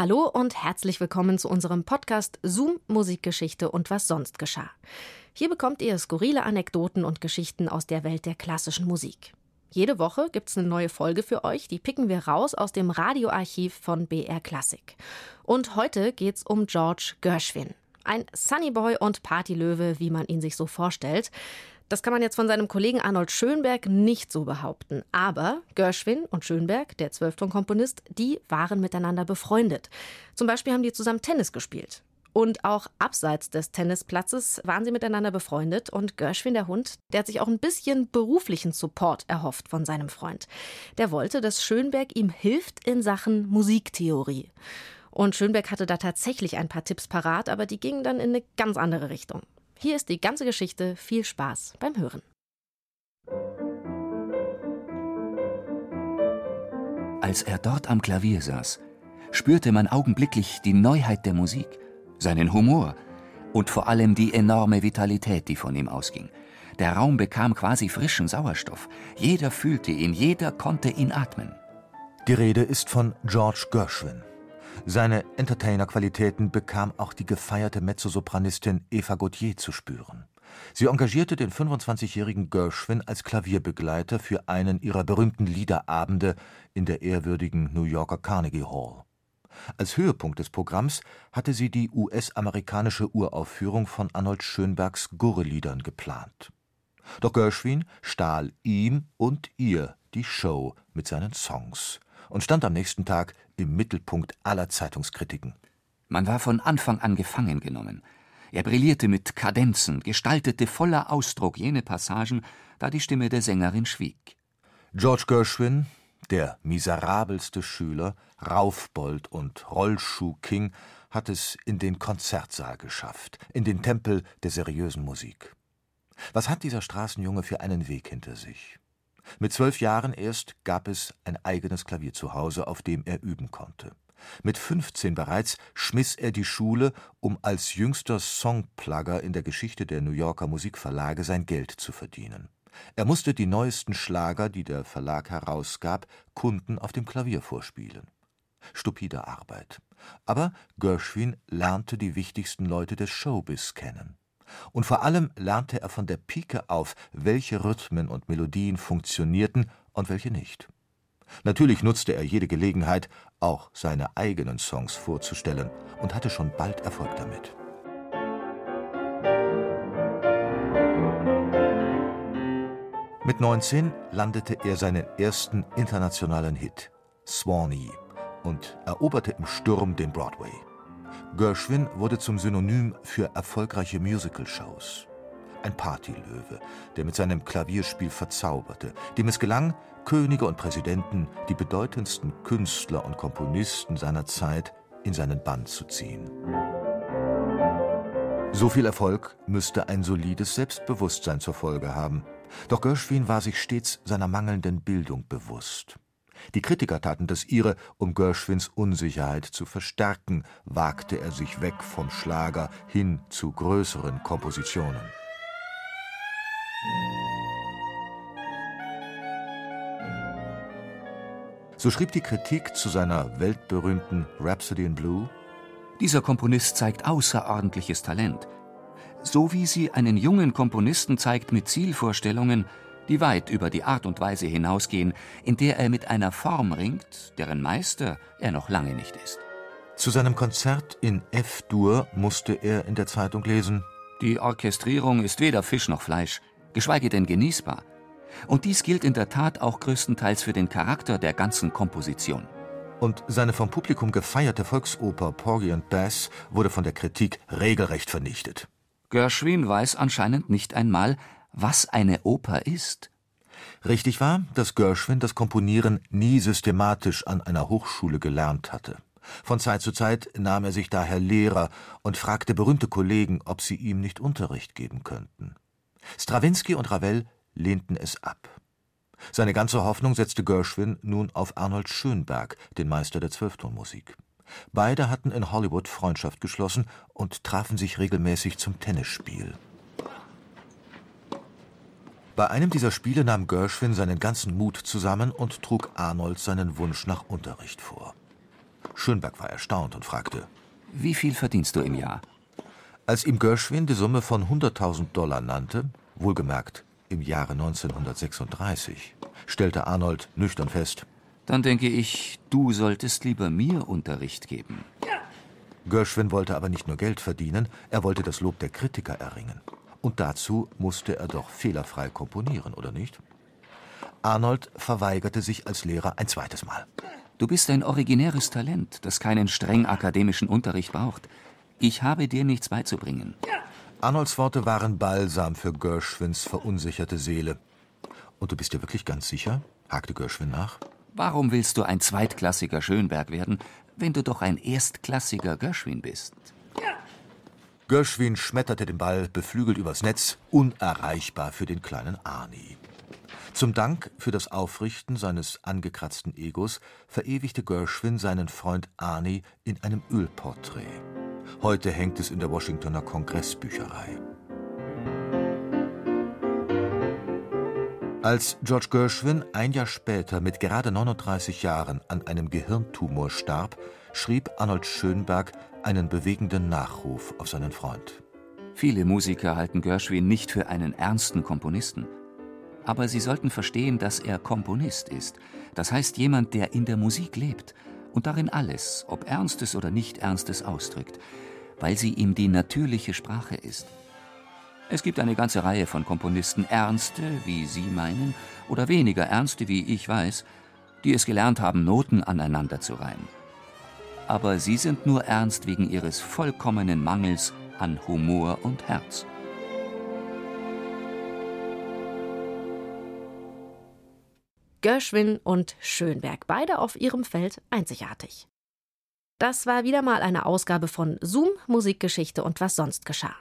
Hallo und herzlich willkommen zu unserem Podcast Zoom Musikgeschichte und was sonst geschah. Hier bekommt ihr skurrile Anekdoten und Geschichten aus der Welt der klassischen Musik. Jede Woche gibt's eine neue Folge für euch, die picken wir raus aus dem Radioarchiv von BR Classic. Und heute geht's um George Gershwin. Ein Sunnyboy und Partylöwe, wie man ihn sich so vorstellt. Das kann man jetzt von seinem Kollegen Arnold Schönberg nicht so behaupten. Aber Gershwin und Schönberg, der Zwölftonkomponist, die waren miteinander befreundet. Zum Beispiel haben die zusammen Tennis gespielt. Und auch abseits des Tennisplatzes waren sie miteinander befreundet. Und Gershwin, der Hund, der hat sich auch ein bisschen beruflichen Support erhofft von seinem Freund. Der wollte, dass Schönberg ihm hilft in Sachen Musiktheorie. Und Schönberg hatte da tatsächlich ein paar Tipps parat, aber die gingen dann in eine ganz andere Richtung. Hier ist die ganze Geschichte. Viel Spaß beim Hören. Als er dort am Klavier saß, spürte man augenblicklich die Neuheit der Musik, seinen Humor und vor allem die enorme Vitalität, die von ihm ausging. Der Raum bekam quasi frischen Sauerstoff. Jeder fühlte ihn, jeder konnte ihn atmen. Die Rede ist von George Gershwin. Seine Entertainer-Qualitäten bekam auch die gefeierte Mezzosopranistin Eva Gautier zu spüren. Sie engagierte den 25-jährigen Gershwin als Klavierbegleiter für einen ihrer berühmten Liederabende in der ehrwürdigen New Yorker Carnegie Hall. Als Höhepunkt des Programms hatte sie die US-amerikanische Uraufführung von Arnold Schönbergs Gurreliedern geplant. Doch Gershwin stahl ihm und ihr die Show mit seinen Songs und stand am nächsten Tag im Mittelpunkt aller Zeitungskritiken. Man war von Anfang an gefangen genommen. Er brillierte mit Kadenzen, gestaltete voller Ausdruck jene Passagen, da die Stimme der Sängerin schwieg. George Gershwin, der miserabelste Schüler, Raufbold und Rollschuh-King, hat es in den Konzertsaal geschafft, in den Tempel der seriösen Musik. Was hat dieser Straßenjunge für einen Weg hinter sich? Mit zwölf Jahren erst gab es ein eigenes Klavier zu Hause, auf dem er üben konnte. Mit 15 bereits schmiss er die Schule, um als jüngster Songplugger in der Geschichte der New Yorker Musikverlage sein Geld zu verdienen. Er musste die neuesten Schlager, die der Verlag herausgab, Kunden auf dem Klavier vorspielen. Stupide Arbeit. Aber Gershwin lernte die wichtigsten Leute des Showbiz kennen. Und vor allem lernte er von der Pike auf, welche Rhythmen und Melodien funktionierten und welche nicht. Natürlich nutzte er jede Gelegenheit, auch seine eigenen Songs vorzustellen und hatte schon bald Erfolg damit. Mit 19 landete er seinen ersten internationalen Hit, Swanee, und eroberte im Sturm den Broadway. Gershwin wurde zum Synonym für erfolgreiche Musicalshows. Ein Partylöwe, der mit seinem Klavierspiel verzauberte, dem es gelang, Könige und Präsidenten, die bedeutendsten Künstler und Komponisten seiner Zeit, in seinen Bann zu ziehen. So viel Erfolg müsste ein solides Selbstbewusstsein zur Folge haben. Doch Gershwin war sich stets seiner mangelnden Bildung bewusst. Die Kritiker taten das ihre, um Gershwins Unsicherheit zu verstärken, wagte er sich weg vom Schlager hin zu größeren Kompositionen. So schrieb die Kritik zu seiner weltberühmten Rhapsody in Blue Dieser Komponist zeigt außerordentliches Talent. So wie sie einen jungen Komponisten zeigt mit Zielvorstellungen, die weit über die Art und Weise hinausgehen, in der er mit einer Form ringt, deren Meister er noch lange nicht ist. Zu seinem Konzert in F-Dur musste er in der Zeitung lesen: Die Orchestrierung ist weder Fisch noch Fleisch, geschweige denn genießbar. Und dies gilt in der Tat auch größtenteils für den Charakter der ganzen Komposition. Und seine vom Publikum gefeierte Volksoper Porgy and Bess wurde von der Kritik regelrecht vernichtet. Gershwin weiß anscheinend nicht einmal, was eine Oper ist. Richtig war, dass Gershwin das Komponieren nie systematisch an einer Hochschule gelernt hatte. Von Zeit zu Zeit nahm er sich daher Lehrer und fragte berühmte Kollegen, ob sie ihm nicht Unterricht geben könnten. Strawinski und Ravel lehnten es ab. Seine ganze Hoffnung setzte Gershwin nun auf Arnold Schönberg, den Meister der Zwölftonmusik. Beide hatten in Hollywood Freundschaft geschlossen und trafen sich regelmäßig zum Tennisspiel. Bei einem dieser Spiele nahm Gershwin seinen ganzen Mut zusammen und trug Arnold seinen Wunsch nach Unterricht vor. Schönberg war erstaunt und fragte: Wie viel verdienst du im Jahr? Als ihm Gershwin die Summe von 100.000 Dollar nannte, wohlgemerkt im Jahre 1936, stellte Arnold nüchtern fest: Dann denke ich, du solltest lieber mir Unterricht geben. Gershwin wollte aber nicht nur Geld verdienen, er wollte das Lob der Kritiker erringen. Und dazu musste er doch fehlerfrei komponieren, oder nicht? Arnold verweigerte sich als Lehrer ein zweites Mal. Du bist ein originäres Talent, das keinen streng akademischen Unterricht braucht. Ich habe dir nichts beizubringen. Arnolds Worte waren Balsam für Gershwins verunsicherte Seele. Und du bist dir wirklich ganz sicher? hakte Gershwin nach. Warum willst du ein zweitklassiger Schönberg werden, wenn du doch ein erstklassiger Gershwin bist? Gershwin schmetterte den Ball beflügelt übers Netz, unerreichbar für den kleinen Arnie. Zum Dank für das Aufrichten seines angekratzten Egos verewigte Gershwin seinen Freund Arnie in einem Ölporträt. Heute hängt es in der Washingtoner Kongressbücherei. Als George Gershwin ein Jahr später mit gerade 39 Jahren an einem Gehirntumor starb, schrieb Arnold Schönberg einen bewegenden Nachruf auf seinen Freund. Viele Musiker halten Gershwin nicht für einen ernsten Komponisten. Aber sie sollten verstehen, dass er Komponist ist. Das heißt jemand, der in der Musik lebt und darin alles, ob Ernstes oder nicht Ernstes, ausdrückt, weil sie ihm die natürliche Sprache ist. Es gibt eine ganze Reihe von Komponisten, ernste, wie Sie meinen, oder weniger ernste, wie ich weiß, die es gelernt haben, Noten aneinander zu reihen. Aber sie sind nur ernst wegen ihres vollkommenen Mangels an Humor und Herz. Gershwin und Schönberg, beide auf ihrem Feld einzigartig. Das war wieder mal eine Ausgabe von Zoom, Musikgeschichte und was sonst geschah.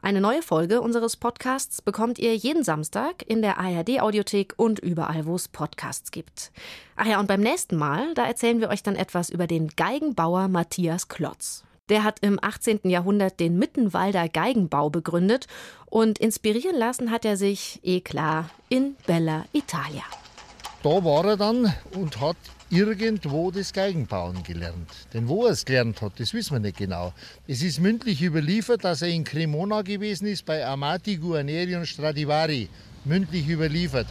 Eine neue Folge unseres Podcasts bekommt ihr jeden Samstag in der ARD-Audiothek und überall, wo es Podcasts gibt. Ach ja, und beim nächsten Mal, da erzählen wir euch dann etwas über den Geigenbauer Matthias Klotz. Der hat im 18. Jahrhundert den Mittenwalder Geigenbau begründet und inspirieren lassen hat er sich, eh klar, in Bella Italia da war er dann und hat irgendwo das Geigenbauen gelernt. Denn wo er es gelernt hat, das wissen wir nicht genau. Es ist mündlich überliefert, dass er in Cremona gewesen ist bei Amati Guarneri und Stradivari. Mündlich überliefert.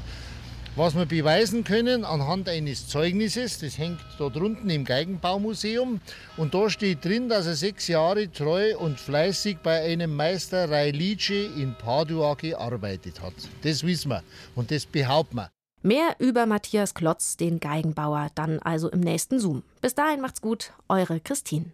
Was wir beweisen können anhand eines Zeugnisses, das hängt da drunten im Geigenbaumuseum. Und da steht drin, dass er sechs Jahre treu und fleißig bei einem Meister Railice in Padua gearbeitet hat. Das wissen wir und das behaupten wir. Mehr über Matthias Klotz, den Geigenbauer, dann also im nächsten Zoom. Bis dahin macht's gut, eure Christine.